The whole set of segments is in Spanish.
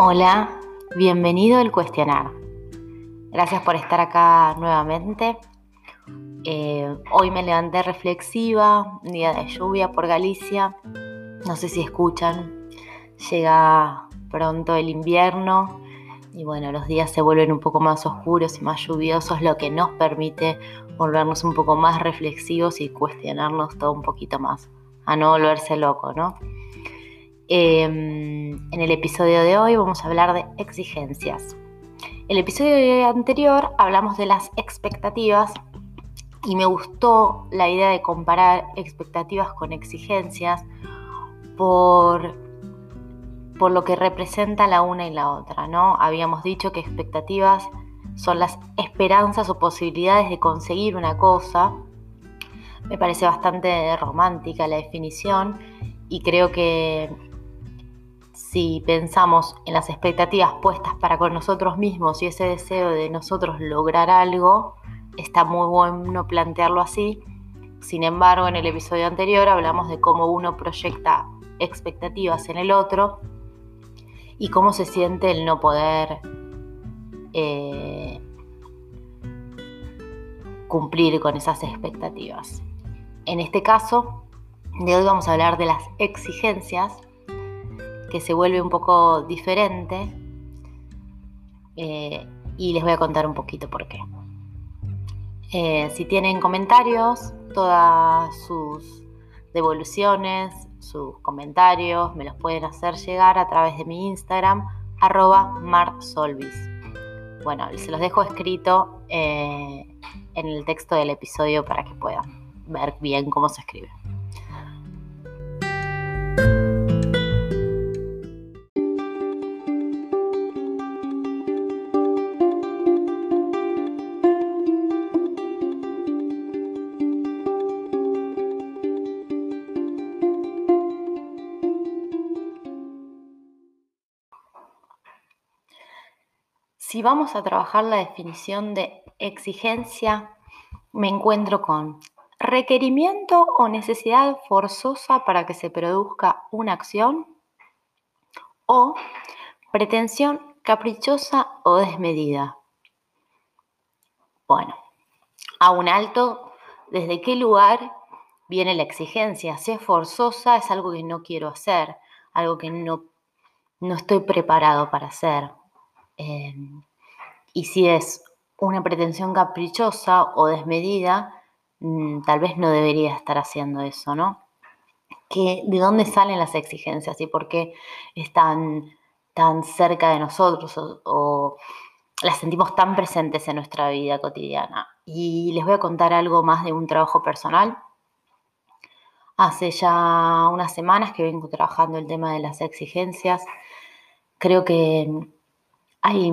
Hola, bienvenido al cuestionar. Gracias por estar acá nuevamente. Eh, hoy me levanté reflexiva, un día de lluvia por Galicia. No sé si escuchan, llega pronto el invierno y bueno, los días se vuelven un poco más oscuros y más lluviosos, lo que nos permite volvernos un poco más reflexivos y cuestionarnos todo un poquito más, a no volverse loco, ¿no? Em, en el episodio de hoy vamos a hablar de exigencias. El episodio anterior hablamos de las expectativas y me gustó la idea de comparar expectativas con exigencias por, por lo que representa la una y la otra, ¿no? Habíamos dicho que expectativas son las esperanzas o posibilidades de conseguir una cosa. Me parece bastante romántica la definición y creo que si pensamos en las expectativas puestas para con nosotros mismos y ese deseo de nosotros lograr algo, está muy bueno plantearlo así. Sin embargo, en el episodio anterior hablamos de cómo uno proyecta expectativas en el otro y cómo se siente el no poder eh, cumplir con esas expectativas. En este caso, de hoy vamos a hablar de las exigencias que se vuelve un poco diferente eh, y les voy a contar un poquito por qué. Eh, si tienen comentarios, todas sus devoluciones, sus comentarios, me los pueden hacer llegar a través de mi Instagram, arroba marsolvis. Bueno, se los dejo escrito eh, en el texto del episodio para que puedan ver bien cómo se escribe. Si vamos a trabajar la definición de exigencia, me encuentro con requerimiento o necesidad forzosa para que se produzca una acción o pretensión caprichosa o desmedida. Bueno, a un alto, ¿desde qué lugar viene la exigencia? Si es forzosa, es algo que no quiero hacer, algo que no, no estoy preparado para hacer. Em, y si es una pretensión caprichosa o desmedida, mm, tal vez no debería estar haciendo eso, ¿no? ¿De dónde salen las exigencias y por qué están tan cerca de nosotros o, las sentimos tan presentes en nuestra vida cotidiana? Y les voy a contar algo más de un trabajo personal. Hace ya unas semanas que vengo trabajando el tema de las exigencias. Creo que hay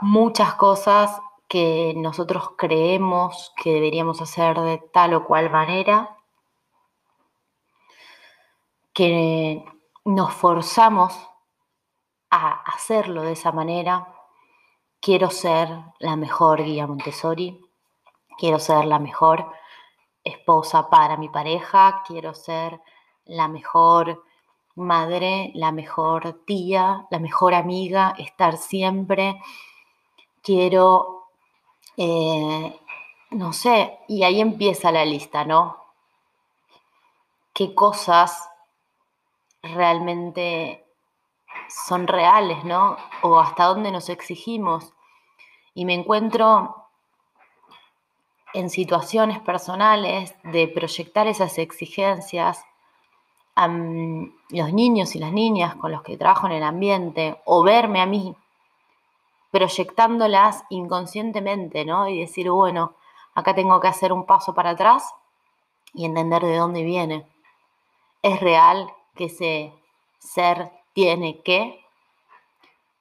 muchas cosas que nosotros creemos que deberíamos hacer de tal o cual manera, que nos forzamos a hacerlo de esa manera. Quiero ser la mejor guía Montessori, quiero ser la mejor esposa para mi pareja, quiero ser la mejor madre, la mejor tía, la mejor amiga, estar siempre. Quiero, eh, no sé, y ahí empieza la lista, ¿no? ¿Qué cosas realmente son reales, ¿no? O hasta dónde nos exigimos. Y me encuentro en situaciones personales de proyectar esas exigencias a los niños y las niñas con los que trabajo en el ambiente o verme a mí proyectándolas inconscientemente, ¿no? Y decir, bueno, acá tengo que hacer un paso para atrás y entender de dónde viene. ¿Es real que ese ser tiene que?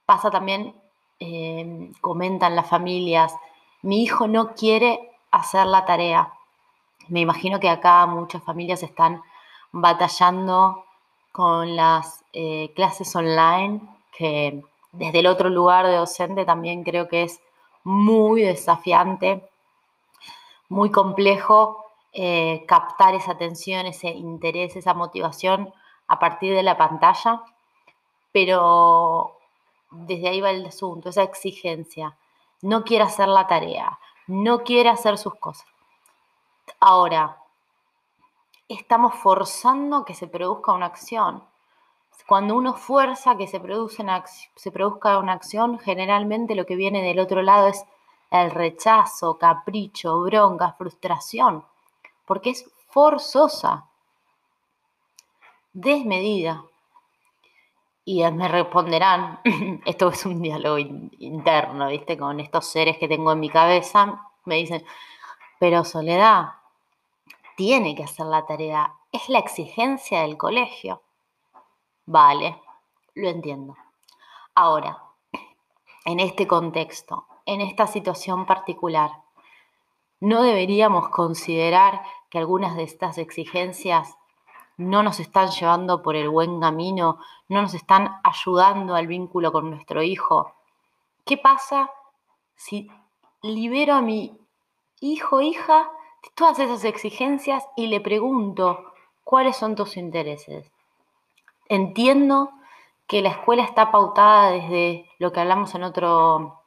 Pasa también, em, comentan las familias, mi hijo no quiere hacer la tarea. Me imagino que acá muchas familias están batallando con las eh, clases online, que desde el otro lugar de docente también creo que es muy desafiante, muy complejo eh, captar esa atención, ese interés, esa motivación a partir de la pantalla, pero desde ahí va el asunto, esa exigencia. No quiere hacer la tarea, no quiere hacer sus cosas. Ahora, estamos forzando que se produzca una acción. Cuando uno fuerza que se, se produzca una acción, generalmente lo que viene del otro lado es el rechazo, capricho, bronca, frustración, porque es forzosa, desmedida. Y me responderán, esto es un diálogo interno, ¿viste? Con estos seres que tengo en mi cabeza, me dicen, pero Soledad, tiene que hacer la tarea, es la exigencia del colegio. Vale, lo entiendo. Ahora, en este contexto, en esta situación particular, ¿no deberíamos considerar que algunas de estas exigencias no nos están llevando por el buen camino, no nos están ayudando al vínculo con nuestro hijo? ¿Qué pasa si libero a mi hijo, hija, de todas esas exigencias y le pregunto, ¿cuáles son tus intereses? Entiendo que la escuela está pautada desde lo que hablamos en otro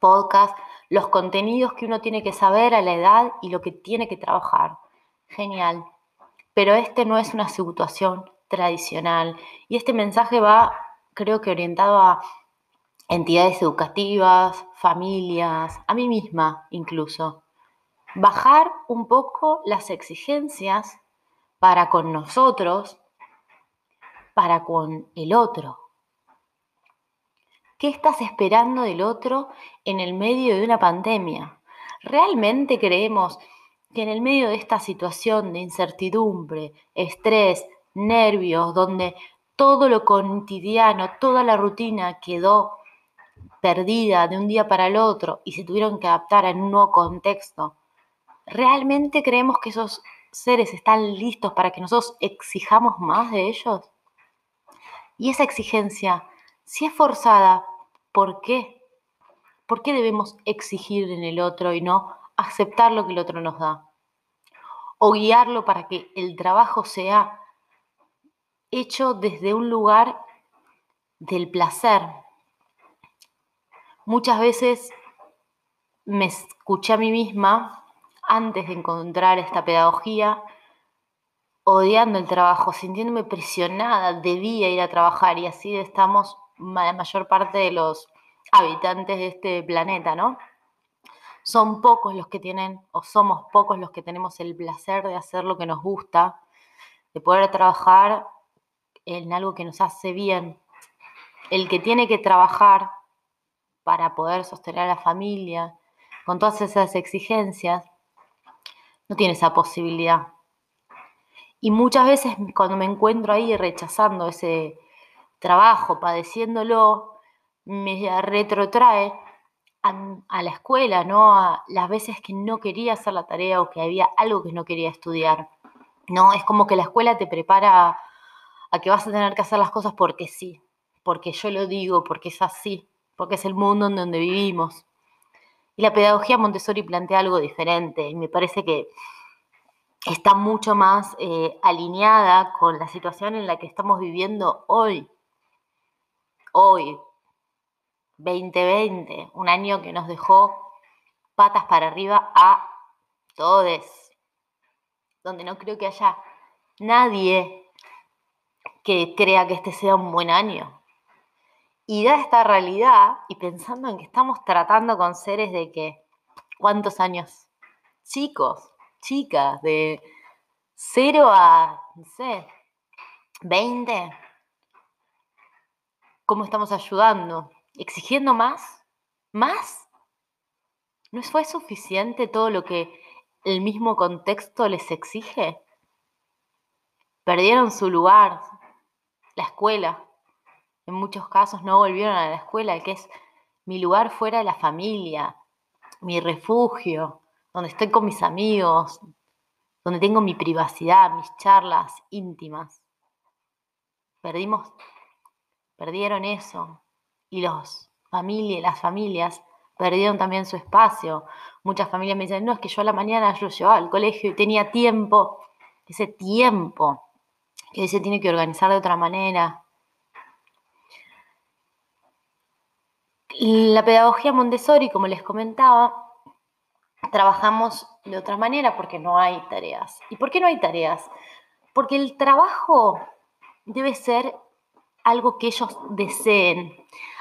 podcast, los contenidos que uno tiene que saber a la edad y lo que tiene que trabajar. Genial. Pero este no es una situación tradicional y este mensaje va, creo que orientado a entidades educativas, familias, a mí misma incluso. Bajar un poco las exigencias para con nosotros, para con el otro. ¿Qué estás esperando del otro en el medio de una pandemia? ¿Realmente creemos que en el medio de esta situación de incertidumbre, estrés, nervios, donde todo lo cotidiano, toda la rutina quedó perdida de un día para el otro y se tuvieron que adaptar en un nuevo contexto, ¿realmente creemos que esos seres están listos para que nosotros exijamos más de ellos? Y esa exigencia si es forzada, ¿por qué? ¿Por qué debemos exigir en el otro y no aceptar lo que el otro nos da? O guiarlo para que el trabajo sea hecho desde un lugar del placer. Muchas veces me escuché a mí misma antes de encontrar esta pedagogía odiando el trabajo, sintiéndome presionada, debía ir a trabajar y así estamos la mayor parte de los habitantes de este planeta, ¿no? Son pocos los que tienen, o somos pocos los que tenemos el placer de hacer lo que nos gusta, de poder trabajar en algo que nos hace bien. El que tiene que trabajar para poder sostener a la familia, con todas esas exigencias, no tiene esa posibilidad. Y muchas veces cuando me encuentro ahí rechazando ese, trabajo padeciéndolo me retrotrae a, la escuela, ¿no? A las veces que no quería hacer la tarea o que había algo que no quería estudiar, ¿no? Es como que la escuela te prepara a que vas a tener que hacer las cosas porque sí, porque yo lo digo, porque es así, porque es el mundo en donde vivimos. Y la pedagogía Montessori plantea algo diferente y me parece que está mucho más eh, alineada con la situación en la que estamos viviendo hoy hoy, 2020, un año que nos dejó patas para arriba a todos, donde no creo que haya nadie que crea que este sea un buen año. Y da esta realidad, y pensando en que estamos tratando con seres de que, ¿cuántos años? Chicos, chicas, de 0 a, no sé, 20, cómo estamos ayudando, exigiendo más, más. ¿No fue suficiente todo lo que el mismo contexto les exige? Perdieron su lugar, la escuela. En muchos casos no volvieron a la escuela, que es mi lugar fuera de la familia, mi refugio, donde estoy con mis amigos, donde tengo mi privacidad, mis charlas íntimas. Perdimos perdieron eso. Y los las familias perdieron también su espacio. Muchas familias me dicen, no, es que yo a la mañana yo llevaba al colegio y tenía tiempo. Ese tiempo que se tiene que organizar de otra manera. La pedagogía Montessori, como les comentaba, trabajamos de otra manera porque no hay tareas. ¿Y por qué no hay tareas? Porque el trabajo debe ser algo que ellos deseen.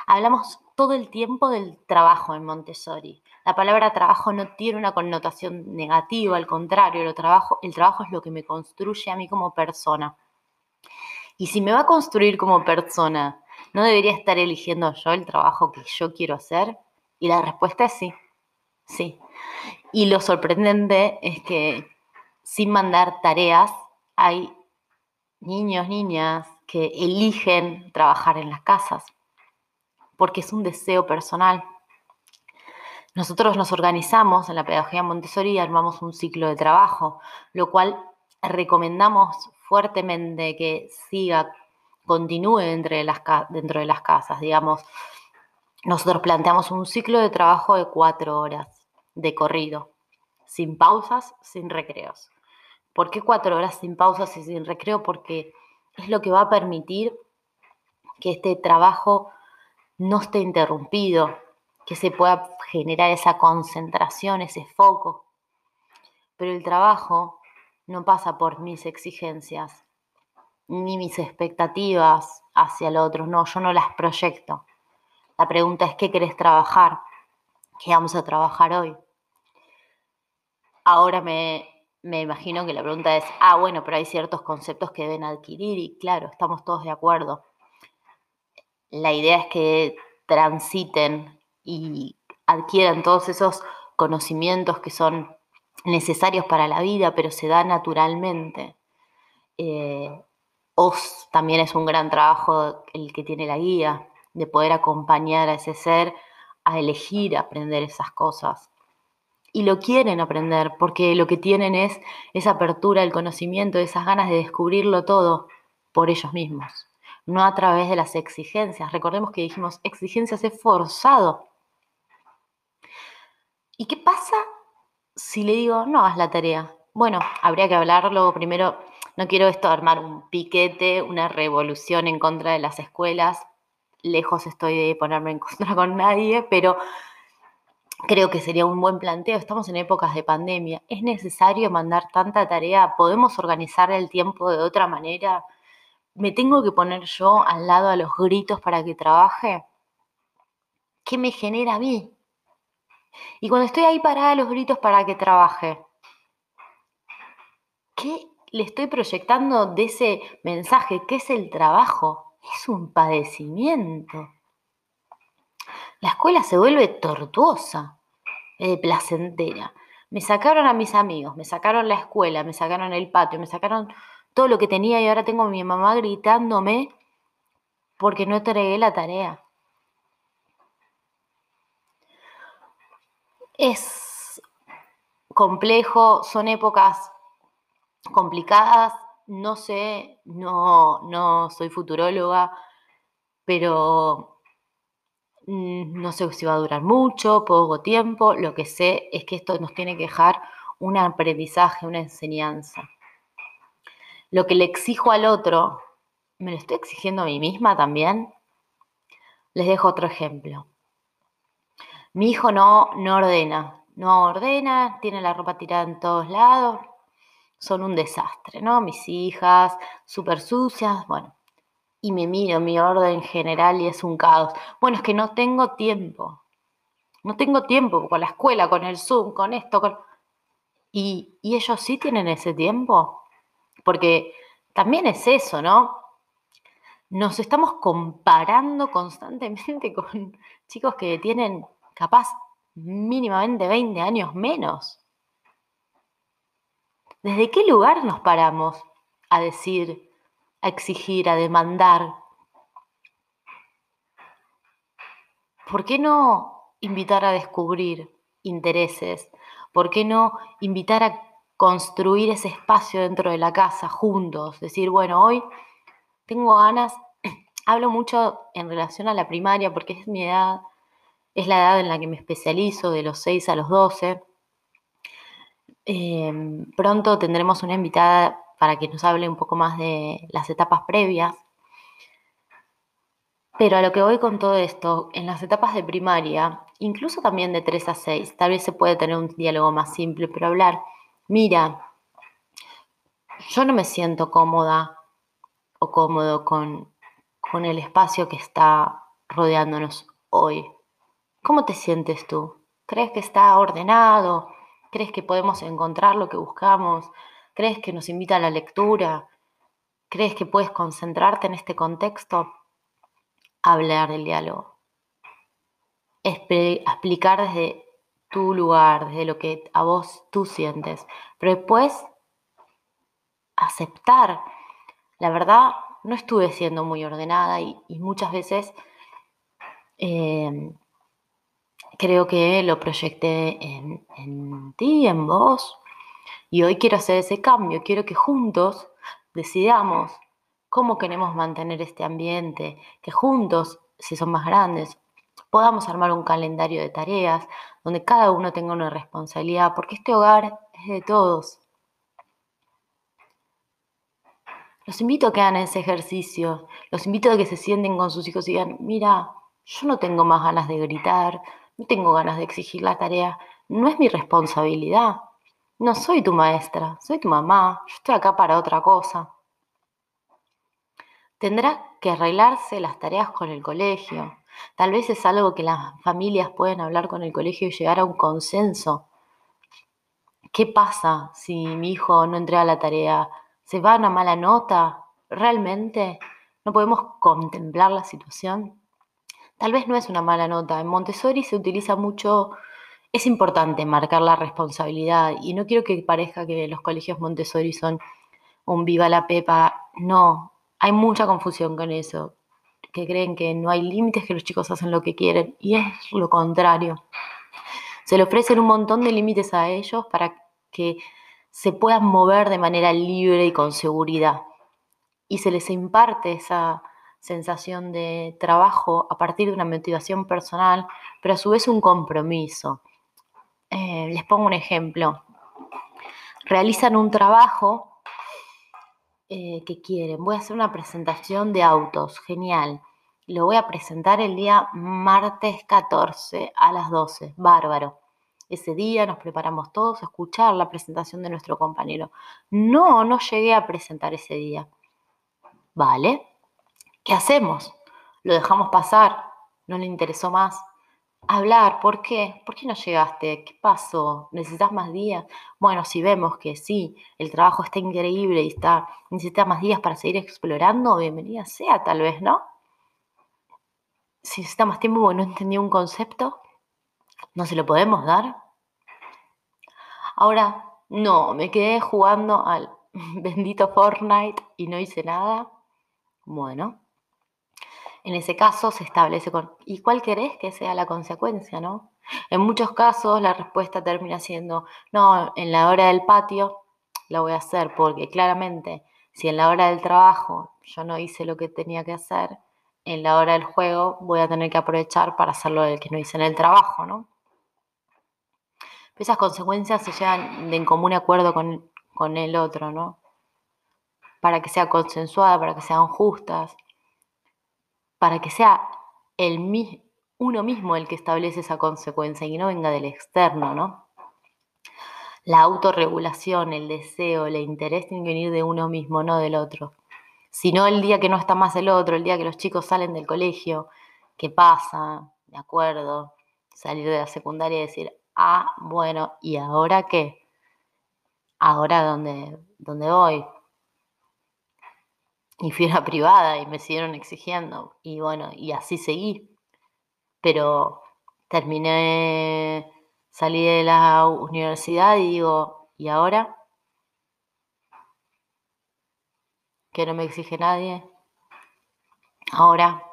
Hablamos todo el tiempo del trabajo en Montessori. La palabra trabajo no tiene una connotación negativa, al contrario, el trabajo, el trabajo es lo que me construye a mí como persona. Y si me va a construir como persona, ¿no debería estar eligiendo yo el trabajo que yo quiero hacer? Y la respuesta es sí, sí. Y lo sorprendente es que sin mandar tareas hay niños, niñas que eligen trabajar en las casas, porque es un deseo personal. Nosotros nos organizamos en la pedagogía Montessori y armamos un ciclo de trabajo, lo cual recomendamos fuertemente que siga, continúe dentro de las, casas, digamos. Nosotros planteamos un ciclo de trabajo de cuatro horas de corrido, sin pausas, sin recreos. ¿Por qué cuatro horas sin pausas y sin recreo? Porque es lo que va a permitir que este trabajo no esté interrumpido, que se pueda generar esa concentración, ese foco. Pero el trabajo no pasa por mis exigencias ni mis expectativas hacia el otro, no, yo no las proyecto. La pregunta es, ¿qué querés trabajar? ¿Qué vamos a trabajar hoy? Ahora me, me imagino que la pregunta es, ah, bueno, pero hay ciertos conceptos que deben adquirir y claro, estamos todos de acuerdo. La idea es que transiten y adquieran todos esos conocimientos que son necesarios para la vida, pero se da naturalmente. Eh, OS también es un gran trabajo el que tiene la guía, de poder acompañar a ese ser a elegir aprender esas cosas. Y lo quieren aprender porque lo que tienen es esa apertura, el conocimiento, esas ganas de descubrirlo todo por ellos mismos, no a través de las exigencias. Recordemos que dijimos exigencias es forzado. ¿Y qué pasa si le digo, no haz la tarea? Bueno, habría que hablarlo primero. No quiero esto armar un piquete, una revolución en contra de las escuelas. Lejos estoy de ponerme en contra con nadie, pero creo que sería un buen planteo. Estamos en épocas de pandemia. ¿Es necesario mandar tanta tarea? ¿Podemos organizar el tiempo de otra manera? ¿Me tengo que poner yo al lado a los gritos para que trabaje? ¿Qué me genera a mí? Y cuando estoy ahí parada a los gritos para que trabaje, ¿qué le estoy proyectando de ese mensaje? ¿Qué es el trabajo? Es un padecimiento. La escuela se vuelve tortuosa, eh, placentera. Me sacaron a mis amigos, me sacaron la escuela, me sacaron el patio, me sacaron todo lo que tenía y ahora tengo a mi mamá gritándome porque no entregué la tarea. Es complejo, son épocas complicadas, no sé, no, no soy futuróloga, pero no sé si va a durar mucho, poco tiempo, lo que sé es que esto nos tiene que dejar un aprendizaje, una enseñanza. Lo que le exijo al otro, ¿me lo estoy exigiendo a mí misma también? Les dejo otro ejemplo. Mi hijo no, no ordena, no ordena, tiene la ropa tirada en todos lados, son un desastre, ¿no? Mis hijas, súper sucias, bueno, y me miro mi orden general y es un caos. Bueno, es que no tengo tiempo, no tengo tiempo con la escuela, con el Zoom, con esto, con... ¿Y, y ellos sí tienen ese tiempo? Porque también es eso, ¿no? Nos estamos comparando constantemente con chicos que tienen capaz mínimamente 20 años menos. ¿Desde qué lugar nos paramos a decir, a exigir, a demandar? ¿Por qué no invitar a descubrir intereses? ¿Por qué no invitar a construir ese espacio dentro de la casa juntos? Decir, bueno, hoy tengo ganas, hablo mucho en relación a la primaria porque es mi edad, es la edad en la que me especializo, de los 6 a los 12. Em, pronto tendremos una invitada para que nos hable un poco más de las etapas previas. Pero a lo que voy con todo esto, en las etapas de primaria, incluso también de 3 a 6, tal vez se puede tener un diálogo más simple, pero hablar, mira, yo no me siento cómoda o cómodo con, con el espacio que está rodeándonos hoy. ¿Cómo te sientes tú? ¿Crees que está ordenado? ¿Crees que podemos encontrar lo que buscamos? ¿Crees que nos invita a la lectura? ¿Crees que puedes concentrarte en este contexto? hablar del diálogo. explicar desde tu lugar, desde lo que a vos tú sientes. Pero después, aceptar. La verdad, no estuve siendo muy ordenada y, muchas veces eh, creo que lo proyecté en, en ti, en vos. Y hoy quiero hacer ese cambio. Quiero que juntos decidamos cómo queremos mantener este ambiente, que juntos, si son más grandes, podamos armar un calendario de tareas donde cada uno tenga una responsabilidad, porque este hogar es de todos. Los invito a que hagan ese ejercicio, los invito a que se sienten con sus hijos y digan, mira, yo no tengo más ganas de gritar, no tengo ganas de exigir la tarea, no es mi responsabilidad. No soy tu maestra, soy tu mamá, yo estoy acá para otra cosa. Tendrá que arreglarse las tareas con el colegio. Tal vez es algo que las familias pueden hablar con el colegio y llegar a un consenso. ¿Qué pasa si mi hijo no entrega la tarea? ¿Se va a una mala nota? ¿Realmente no podemos contemplar la situación? Tal vez no es una mala nota. En Montessori se utiliza mucho, es importante marcar la responsabilidad y no quiero que parezca que los colegios Montessori son un viva la pepa. No, hay mucha confusión con eso, que creen que no hay límites, que los chicos hacen lo que quieren, y es lo contrario. Se le ofrecen un montón de límites a ellos para que se puedan mover de manera libre y con seguridad. Y se les imparte esa sensación de trabajo a partir de una motivación personal, pero a su vez un compromiso. Eh, les pongo un ejemplo. Realizan un trabajo eh, que quieren. Voy a hacer una presentación de autos, genial. Lo voy a presentar el día martes 14 a las 12, bárbaro. Ese día nos preparamos todos a escuchar la presentación de nuestro compañero. No, no llegué a presentar ese día. Vale, ¿qué hacemos? ¿Lo dejamos pasar? ¿No le interesó más? Hablar, ¿por qué? ¿Por qué no llegaste? ¿Qué pasó? ¿Necesitas más días? Bueno, si vemos que sí, el trabajo está increíble y está, necesita más días para seguir explorando, bienvenida sea, tal vez, ¿no? Si necesita más tiempo porque no entendí un concepto, ¿no se lo podemos dar? Ahora, no, me quedé jugando al bendito Fortnite y no hice nada. Bueno, en ese caso se establece con, ¿y cuál querés que sea la consecuencia, no? En muchos casos la respuesta termina siendo, no, en la hora del patio lo voy a hacer porque claramente si en la hora del trabajo yo no hice lo que tenía que hacer, en la hora del juego voy a tener que aprovechar para hacerlo del que no hice en el trabajo, ¿no? Esas consecuencias se llevan de en común acuerdo con, con el otro, ¿no? Para que sea consensuada, para que sean justas para que sea el, uno mismo el que establece esa consecuencia y no venga del externo, ¿no? La autorregulación, el deseo, el interés tienen que venir de uno mismo, no del otro. Si no, el día que no está más el otro, el día que los chicos salen del colegio, ¿qué pasa? De acuerdo, salir de la secundaria y decir, ah, bueno, ¿y ahora qué? Ahora dónde, dónde voy, y fui a la privada y me siguieron exigiendo. Y bueno, y así seguí. Pero terminé, salí de la universidad y digo, ¿y ahora? Que no me exige nadie. Ahora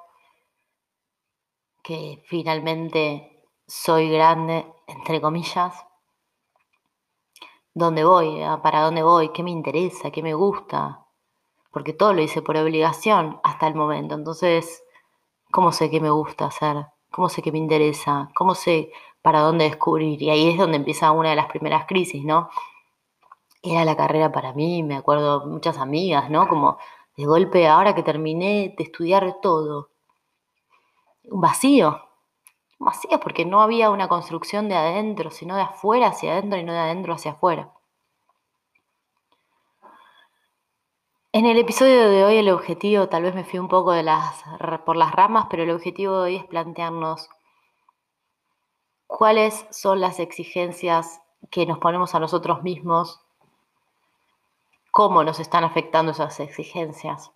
que finalmente soy grande, entre comillas, ¿dónde voy? ¿Para dónde voy? ¿Qué me interesa? ¿Qué me gusta? Porque todo lo hice por obligación hasta el momento. Entonces, ¿cómo sé qué me gusta hacer? ¿Cómo sé qué me interesa? ¿Cómo sé para dónde descubrir? Y ahí es donde empieza una de las primeras crisis, ¿no? Era la carrera para mí, me acuerdo muchas amigas, ¿no? Como de golpe, ahora que terminé de estudiar todo, un vacío. Un vacío porque no había una construcción de adentro, sino de afuera hacia adentro y no de adentro hacia afuera. En el episodio de hoy el objetivo, tal vez me fui un poco de las, por las ramas, pero el objetivo de hoy es plantearnos cuáles son las exigencias que nos ponemos a nosotros mismos, cómo nos están afectando esas exigencias,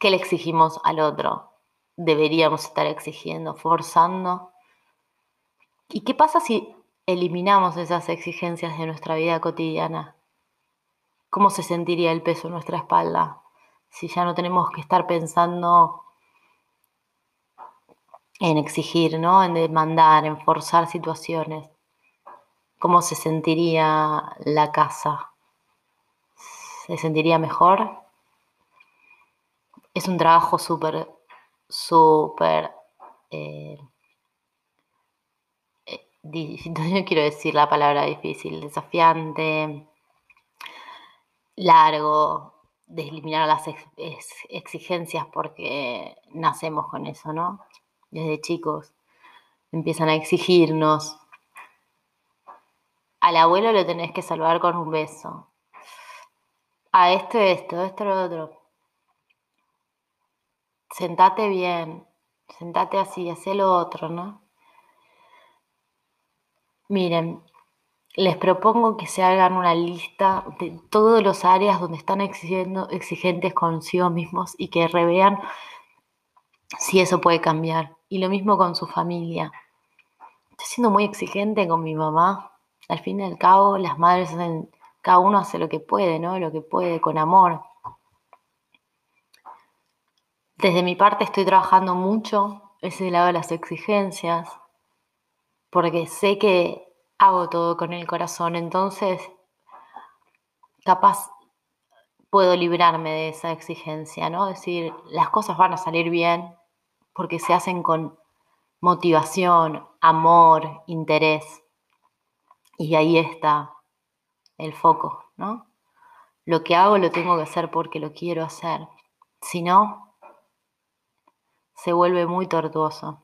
qué le exigimos al otro, deberíamos estar exigiendo, forzando. ¿Y qué pasa si eliminamos esas exigencias de nuestra vida cotidiana? ¿Cómo se sentiría el peso en nuestra espalda si ya no tenemos que estar pensando en exigir, ¿no? En demandar, en forzar situaciones. ¿Cómo se sentiría la casa? ¿Se sentiría mejor? Es un trabajo súper, súper... Eh, eh no quiero decir la palabra difícil, desafiante, largo, de eliminar las exigencias porque nacemos con eso, ¿no? Desde chicos empiezan a exigirnos. Al abuelo lo tenés que salvar con un beso. A esto, esto, esto, lo otro. Sentate bien, sentate así, haz lo otro, ¿no? Miren, les propongo que se hagan una lista de todas las áreas donde están exigiendo, exigentes consigo mismos y que revean si eso puede cambiar. Y lo mismo con su familia. Estoy siendo muy exigente con mi mamá. Al fin y al cabo, las madres hacen, cada uno hace lo que puede, ¿no? Lo que puede, con amor. Desde mi parte estoy trabajando mucho ese lado de las exigencias, porque sé que hago todo con el corazón, entonces capaz puedo librarme de esa exigencia, ¿no? decir, las cosas van a salir bien porque se hacen con motivación, amor, interés. Y ahí está el foco, ¿no? Lo que hago lo tengo que hacer porque lo quiero hacer. Si no, se vuelve muy tortuoso.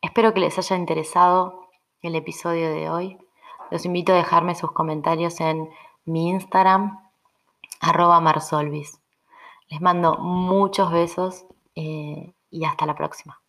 Espero que les haya interesado el episodio de hoy. Los invito a dejarme sus comentarios en mi Instagram, arroba marsolvis. Les mando muchos besos eh, y hasta la próxima.